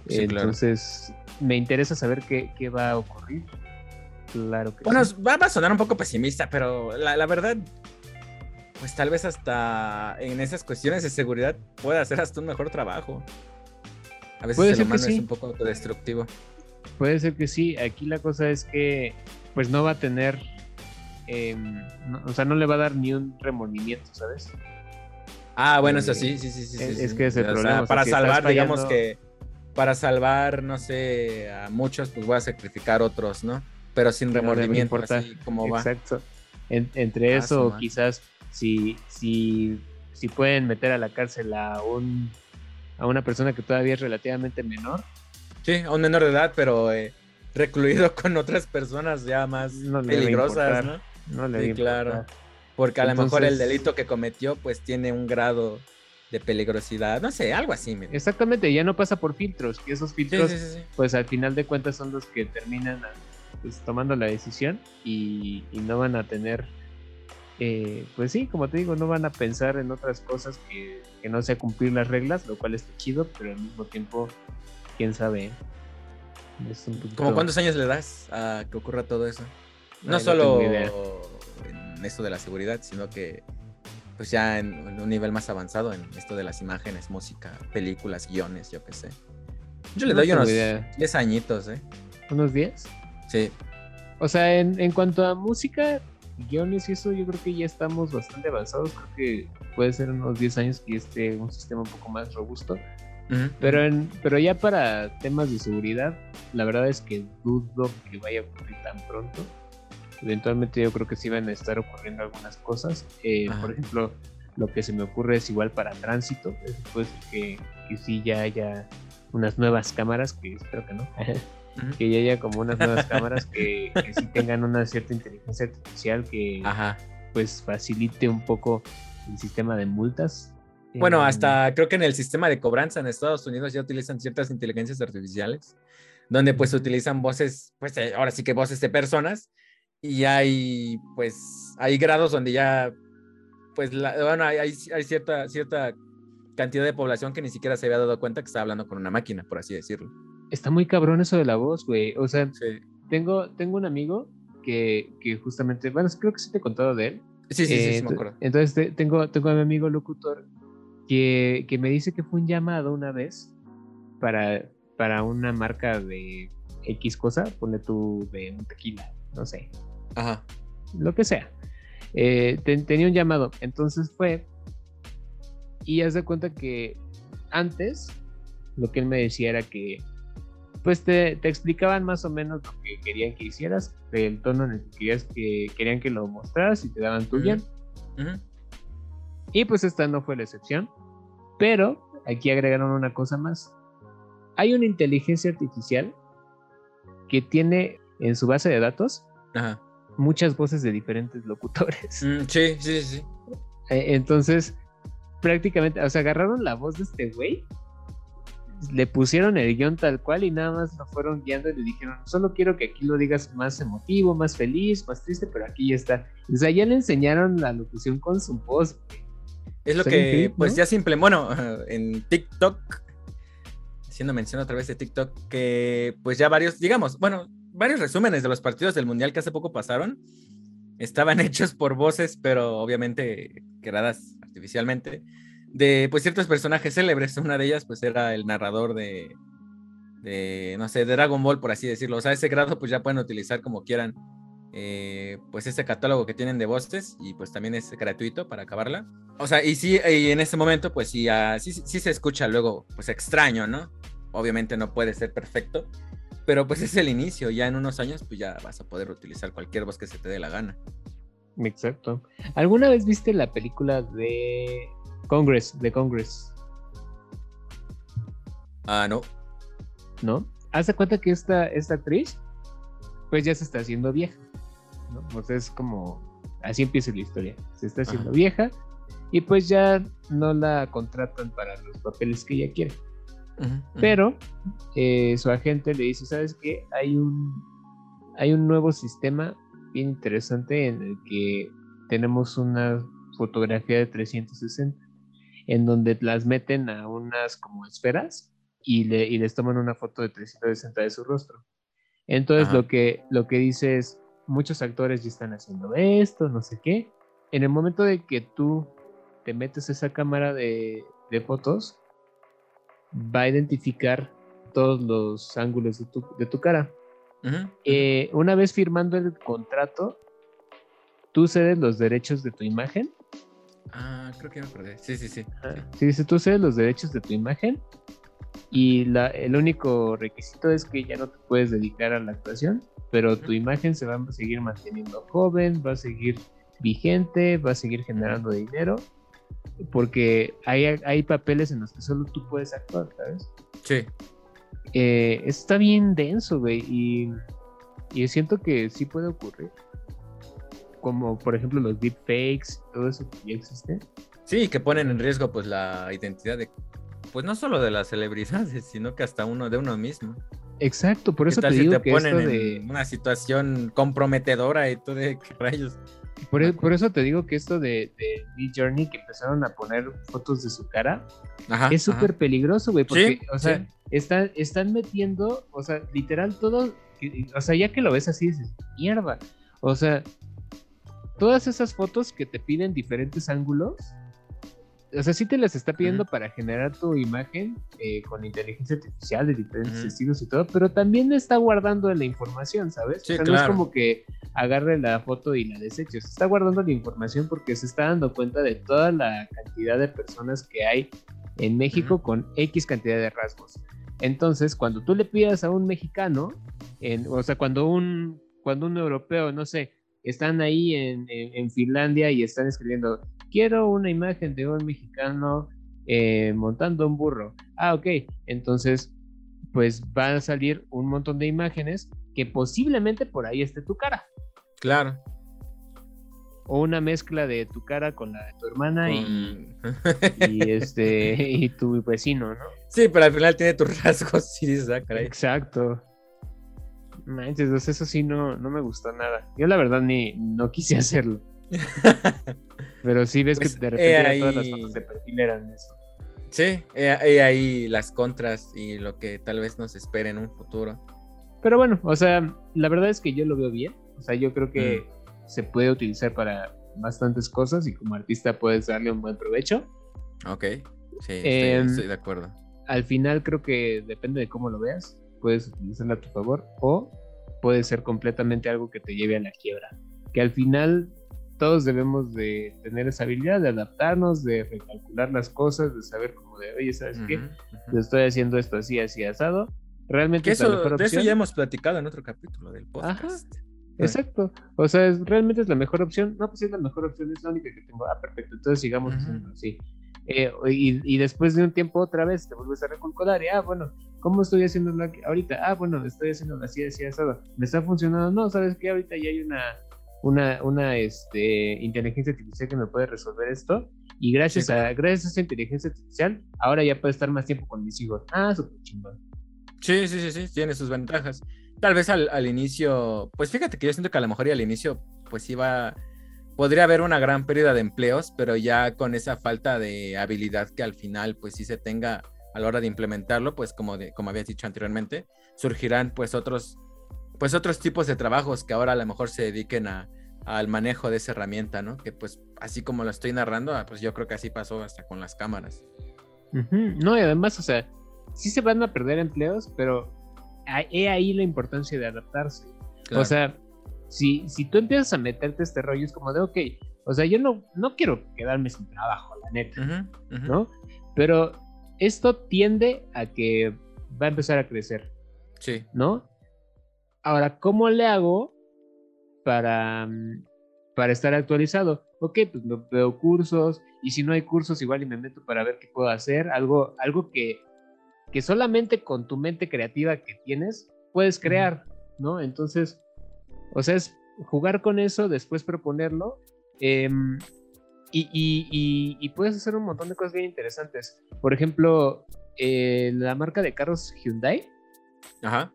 Entonces, me interesa saber qué, qué, va a ocurrir. Claro que Bueno, va, a sonar un poco pesimista, pero la, la, verdad, pues tal vez hasta en esas cuestiones de seguridad pueda hacer hasta un mejor trabajo. A veces el humano es un poco autodestructivo. Puede ser que sí. Aquí la cosa es que, pues no va a tener, em, o sea, no le va a dar ni un remordimiento, ¿sabes? Ah, bueno, eso sí, sí, sí, sí. Es, que es el problema. para salvar, digamos que, para salvar, no sé, a muchos, pues voy a sacrificar otros, ¿no? Pero sin remordimiento, así como va. Exacto. entre ah, eso, quizás, si, si, si pueden meter a la cárcel a un a una persona que todavía es relativamente menor. Sí, a un menor de edad, pero eh, recluido con otras personas ya más peligrosas, ¿no? No le sí, claro. Porque a lo mejor el delito que cometió pues tiene un grado de peligrosidad, no sé, algo así. Exactamente, ya no pasa por filtros, y esos filtros pues al final de cuentas son los que terminan pues, tomando la decisión y, y no van a tener eh, pues sí, como te digo, no van a pensar en otras cosas que, no sea cumplir las reglas, lo cual está chido, pero al mismo tiempo, quién sabe. ¿Cómo cuántos años le das a que ocurra todo eso? No solo en esto de la seguridad, sino que pues ya en, un nivel más avanzado en esto de las imágenes, música, películas, guiones, yo qué sé. Yo le doy unos 10 añitos, ¿eh? ¿Unos 10? Sí. O sea, en, en cuanto a música, guiones y eso yo creo que ya estamos bastante avanzados. Creo que puede ser unos 10 años que esté un sistema un poco más robusto. Pero, en, pero ya para temas de seguridad, la verdad es que dudo que vaya a ocurrir tan pronto. Eventualmente yo creo que sí van a estar ocurriendo algunas cosas. Eh, por ejemplo, lo que se me ocurre es igual para tránsito. Después que, que sí ya haya unas nuevas cámaras, que espero que no. que ya haya como unas nuevas cámaras que, sí tengan una cierta inteligencia artificial que pues facilite un poco el sistema de multas. Bueno, hasta creo que en el sistema de cobranza en Estados Unidos ya utilizan ciertas inteligencias artificiales, donde pues utilizan voces, pues eh, ahora sí que voces de personas, y hay pues hay grados donde ya pues bueno, hay, hay cierta, cierta cantidad de población que ni siquiera se había dado cuenta que está hablando con una máquina, por así decirlo está muy cabrón eso de la voz, güey. O sea, tengo, tengo un amigo que, que, justamente, bueno, creo que sí te he contado de él. Sí, sí, sí, sí, me acuerdo. Entonces tengo, tengo a mi amigo locutor que, que, me dice que fue un llamado una vez para, para una marca de X cosa, pone tú de un tequila, no sé. Ajá. Lo que sea. Eh, tenía un llamado, entonces fue y haz de cuenta que antes lo que él me decía era que pues te, explicaban más o menos lo que querían que hicieras, el tono en el que, querías que querían que lo mostraras y te daban tu bien. Y pues esta no fue la excepción. Pero aquí agregaron una cosa más. Hay una inteligencia artificial que tiene en su base de datos muchas voces de diferentes locutores. Mm, sí, sí, sí. E, entonces, prácticamente, o sea, agarraron la voz de este güey le pusieron el guion tal cual y nada más lo fueron guiando y le dijeron, solo quiero que aquí lo digas más emotivo, más feliz, más triste, pero aquí ya está. O sea, ya le enseñaron la locución con su voz. Es lo que, pues ya simple, bueno, en TikTok, haciendo mención otra vez de TikTok, que pues ya varios, digamos, bueno, varios resúmenes de los partidos del Mundial que hace poco pasaron, estaban hechos por voces, pero obviamente creadas artificialmente de pues ciertos personajes célebres. Una de ellas pues era el narrador de, de no sé, de Dragon Ball, por así decirlo. O sea, ese grado pues ya pueden utilizar como quieran eh, pues ese catálogo que tienen de voces y pues también es gratuito para acabarla. O sea, y sí, y en ese momento pues sí, uh, sí, sí se escucha luego pues extraño, ¿no? Obviamente no puede ser perfecto, pero pues es el inicio. Ya en unos años pues ya vas a poder utilizar cualquier voz que se te dé la gana. Exacto. ¿Alguna vez viste la película de Congress, de Congress. Ah, no. ¿No? Haz cuenta que esta, esta actriz, pues ya se está haciendo vieja. ¿no? O sea, es como. Así empieza la historia. Se está haciendo vieja y pues ya no la contratan para los papeles que ella quiere. Pero eh, su agente le dice: ¿Sabes qué? Hay un, hay un nuevo sistema bien interesante en el que tenemos una fotografía de 360 en donde las meten a unas como esferas y, le, y les toman una foto de 360 de su rostro. Entonces lo que, lo que dice es, muchos actores ya están haciendo esto, no sé qué. En el momento de que tú te metes esa cámara de, de fotos, va a identificar todos los ángulos de tu, de tu cara. Eh, una vez firmando el contrato, tú cedes los derechos de tu imagen. Ah, creo que me acordé. Sí, sí, sí. sí, dice, tú cedes los derechos de tu imagen y la, el único requisito es que ya no te puedes dedicar a la actuación, pero tu imagen se va a seguir manteniendo joven, va a seguir vigente, va a seguir generando dinero, porque hay, hay papeles en los que solo tú puedes actuar, ¿sabes? Sí. Eh, está bien denso, güey, y, y siento que sí puede ocurrir. Como por ejemplo los deepfakes, todo eso que ya existe. Sí, que ponen en riesgo pues la identidad de pues no solo de las celebridades, sino que hasta uno de uno mismo. Exacto, por eso te digo te que ponen en una situación comprometedora y tú de qué rayos. Por, e, por, eso te digo que esto de, de Journey que empezaron a poner fotos de su cara es súper peligroso, güey, porque, o sea, están, están metiendo, o sea, literal todo, o sea, ya que lo ves así, dices, mierda, o sea, todas esas fotos que te piden diferentes ángulos, o sea, sí te las está pidiendo para generar tu imagen eh, con inteligencia artificial de diferentes estilos y todo, pero también está guardando la información, ¿sabes? Sí, o sea, no es como que agarre la foto y la deseche, se está guardando la información porque se está dando cuenta de toda la cantidad de personas que hay en México con X cantidad de rasgos. Entonces, cuando tú le pidas a un mexicano, en, o sea, cuando un, cuando un europeo, no sé, están ahí en, en Finlandia y están escribiendo quiero una imagen de un mexicano eh, montando un burro. Ah, ok. Entonces, pues van a salir un montón de imágenes que posiblemente por ahí esté tu cara. Claro. O una mezcla de tu cara con la de tu hermana y, este y tu vecino, ¿no? Sí, pero al final tiene tus rasgos, sí, ah, Exacto. Manches, eso sí no, no me gustó nada. Yo la verdad ni no quise hacerlo. Pero sí ves que pues, de repente todas las fotos de perfil eran eso. Sí, hay ahí las contras y lo que tal vez nos espere en un futuro. Pero bueno, o sea, la verdad es que yo lo veo bien. O sea, yo creo que mm. se puede utilizar para bastantes cosas y como artista puedes darle un buen provecho. Ok, sí, estoy, em, de acuerdo. Al final creo que depende de cómo lo veas, puedes utilizarlo a tu favor o puede ser completamente algo que te lleve a la quiebra. Que al final todos debemos de tener esa habilidad de adaptarnos, de recalcular las cosas, de saber cómo de, oye, ¿sabes qué? Yo estoy haciendo esto así, así, asado. Realmente es la mejor opción. De eso ya hemos platicado en otro capítulo del podcast. Exacto. O sea, realmente es la mejor opción. No, pues es la mejor opción, es la única que tengo. Ah, perfecto. Entonces sigamos haciendo así. Eh, y, y, después de un tiempo otra vez te vuelves a recalcular y, ah, bueno, ¿cómo estoy haciendo ahorita? Ah, bueno, estoy haciendo así, así, asado. ¿Me está funcionando? No, ¿sabes qué? Ahorita ya hay una una, una este, inteligencia artificial que me puede resolver esto. Y gracias, a, gracias a esa inteligencia artificial, ahora ya puedo estar más tiempo con mis hijos. Ah, súper chingón. Sí, sí, sí, sí, tiene sus ventajas. Tal vez al, al, inicio, pues fíjate que yo siento que a lo mejor y al inicio, pues iba, podría haber una gran pérdida de empleos, pero ya con esa falta de habilidad que al final, pues sí se tenga a la hora de implementarlo, pues como, de, como habías dicho anteriormente, surgirán pues otros pues otros tipos de trabajos que ahora a lo mejor se dediquen a, al manejo de esa herramienta, ¿no? Que pues así como lo estoy narrando, ah, pues yo creo que así pasó hasta con las cámaras. No, y además, o sea, sí se van a perder empleos, pero he ahí la importancia de adaptarse. O sea, si, si tú empiezas a meterte este rollo, es como de, ok, o sea, yo no, no quiero quedarme sin trabajo, la neta, ¿no? Pero esto tiende a que va a empezar a crecer. Sí. ¿No? Ahora, ¿cómo le hago para, mm, para estar actualizado? Ok, pues veo cursos y si no hay cursos igual y me meto para ver qué puedo hacer, algo, algo que, que solamente con tu mente creativa que tienes puedes crear, ¿no? Entonces, o sea, es jugar con eso, después proponerlo em, y, y, puedes hacer un montón de cosas bien interesantes. Por ejemplo, eh, la marca de carros Hyundai. Ajá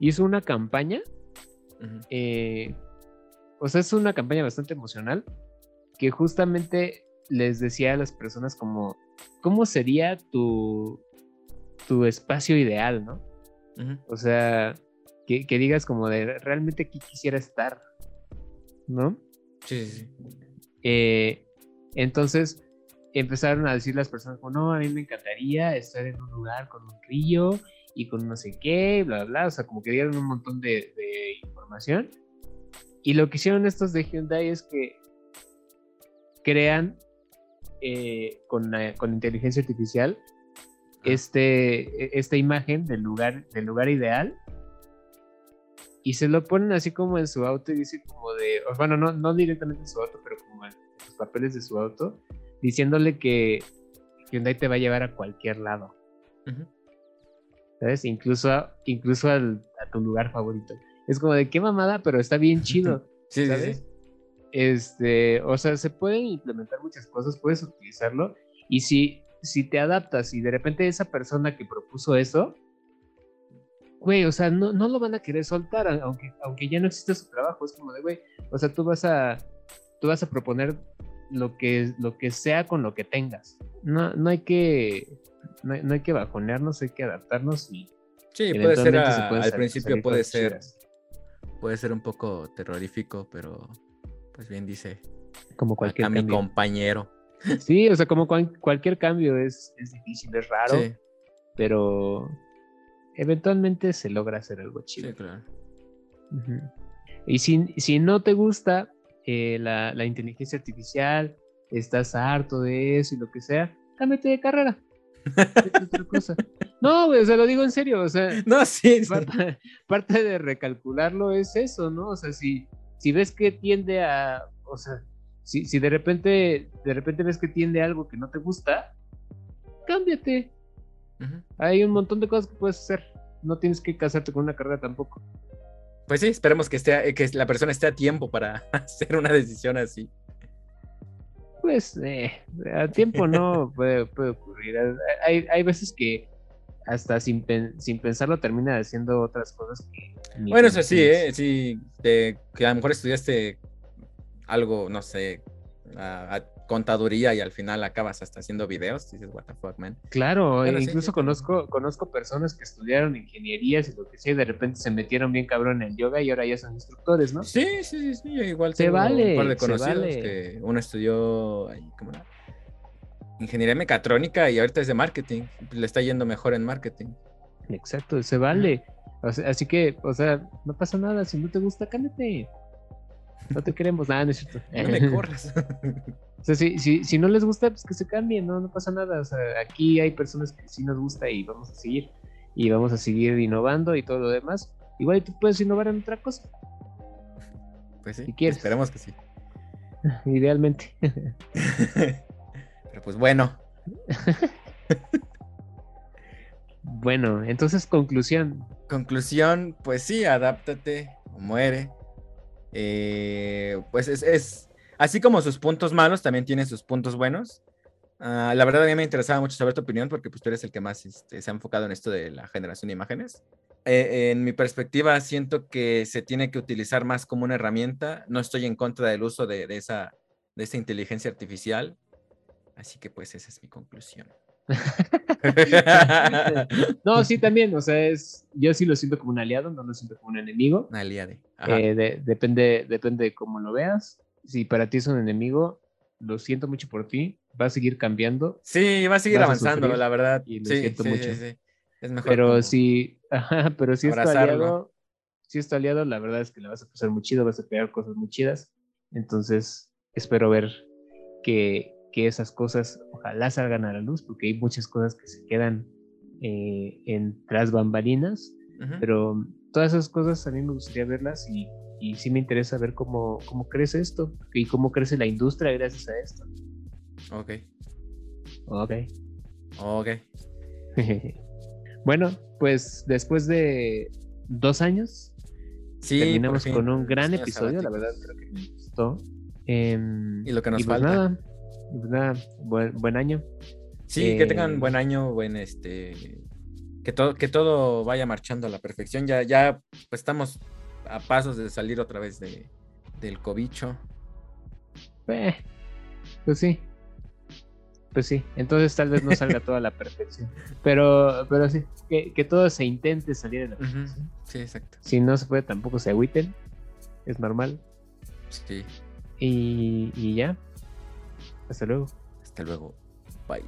hizo una campaña, eh, o sea, es una campaña bastante emocional, que justamente les decía a las personas como, ¿cómo sería tu, tu espacio ideal, ¿no? O sea, que, digas como de realmente aquí quisiera estar, ¿no? Sí, sí, sí. Eh, entonces empezaron a decir las personas, como, no, a mí me encantaría estar en un lugar con un río y con no sé qué, bla, bla, o sea, como que dieron un montón de, información. Y lo que hicieron estos de Hyundai es que crean eh, con, con, inteligencia artificial este, e, esta imagen del lugar, del lugar ideal. Y se lo ponen así como en su auto y dice como de, bueno, no, no directamente en su auto, pero papeles de su auto, diciéndole que Hyundai te va a llevar a cualquier lado. ¿Sabes? Incluso, incluso a tu lugar favorito. Es como de qué mamada, pero está bien chido. sí, ¿sabes? Sí, Este, o sea, se pueden implementar muchas cosas, puedes utilizarlo. Y si, si te adaptas y de repente esa persona que propuso eso, güey, o sea, no, no lo van a querer soltar, aunque, aunque ya no existe su trabajo. Es como de, güey, o sea, tú vas a, tú vas a proponer lo que, lo que sea con lo que tengas. No, no hay que, no, hay que bajonearnos, hay que adaptarnos y. Sí, puede ser al principio puede ser, puede ser un poco terrorífico, pero pues bien dice. Como cualquier a mi compañero. Sí, o sea, como cualquier cambio es, es difícil, es raro, pero eventualmente se logra hacer algo chido. Sí, claro. Y si, si no te gusta eh, la, la, inteligencia artificial, estás harto de eso y lo que sea, cámbiate de carrera. No, güey, o sea, lo digo en serio, o sea, no, sí, parte, de recalcularlo es eso, ¿no? O sea, si, si ves que tiende a, o sea, si, si de repente, de repente ves que tiende a algo que no te gusta, cámbiate. Hay un montón de cosas que puedes hacer. No tienes que casarte con una carrera tampoco. Pues sí, esperemos que, esté, que la persona esté a tiempo para hacer una decisión así. Pues eh, a tiempo no puede, puede ocurrir. Hay, hay, veces que hasta sin, sin pensarlo termina haciendo otras cosas que... Bueno, eso sí, ¿eh? Sí, que a lo mejor estudiaste algo, no sé, a, contaduría y al final acabas hasta haciendo videos, dices, what the fuck, man. Claro, incluso conozco, conozco personas que estudiaron ingenierías y lo que sea, y de repente se metieron bien cabrón en yoga y ahora ya son instructores, ¿no? Sí, sí, sí, igual se vale, un par de conocidos que uno estudió ¿cómo era? ingeniería mecatrónica y ahorita es de marketing, le está yendo mejor en marketing. Exacto, se vale. así que, o sea, no pasa nada, si no te gusta, cállate. No te queremos, nada, no es cierto. No me corras. O sea, si, si, si, no les gusta, pues que se cambien, no, no pasa nada. O sea, aquí hay personas que sí nos gusta y vamos a seguir. Y vamos a seguir innovando y todo lo demás. Igual tú puedes innovar en otra cosa. Pues sí, si quieres. esperemos que sí. Idealmente. Pero pues bueno. bueno, entonces conclusión. Conclusión, pues sí, adáptate o muere. Eh, pues es, así como sus puntos malos, también tiene sus puntos buenos. Ah, la verdad a mí me interesaba mucho saber tu opinión porque pues tú eres el que más este, se ha enfocado en esto de la generación de imágenes. Eh, en mi perspectiva siento que se tiene que utilizar más como una herramienta. No estoy en contra del uso de, esa, de esa inteligencia artificial. Así que pues esa es mi conclusión. no, sí, también, o sea, es, yo sí lo siento como un aliado, no lo siento como un enemigo. Un aliado. Eh, depende, depende de cómo lo veas. Si para ti es un enemigo, lo siento mucho por ti, va a seguir cambiando. Sí, va a seguir avanzando, la verdad. Y lo sí, siento mucho. es mejor. Pero si, pero si es tu aliado, si es tu aliado, la verdad es que le vas a pasar muy chido, vas a crear cosas muy chidas. Entonces, espero ver que que esas cosas ojalá salgan a la luz, porque hay muchas cosas que se quedan eh, en tras bambalinas, pero todas esas cosas a mí me gustaría verlas y, y sí me interesa ver cómo, cómo crece esto y cómo crece la industria gracias a esto. Ok. Ok. Ok. bueno, pues después de dos años, sí, terminamos con un gran episodio, la verdad creo que me gustó. Em, y lo que nos pues falta. Pues buen, buen año. Sí, que tengan buen eh, año, buen este. Que todo, que todo vaya marchando a la perfección. Ya, ya pues, estamos a pasos de salir otra vez de, del cobicho. Eh, pues sí. pues sí, entonces tal vez no salga toda la perfección. Pero, pero sí, que, que todo se intente salir de la perfección. Sí, exacto. Si no se puede, tampoco se agüiten. Es normal. Sí. Y, y ya. Hasta luego. Hasta luego. Bye.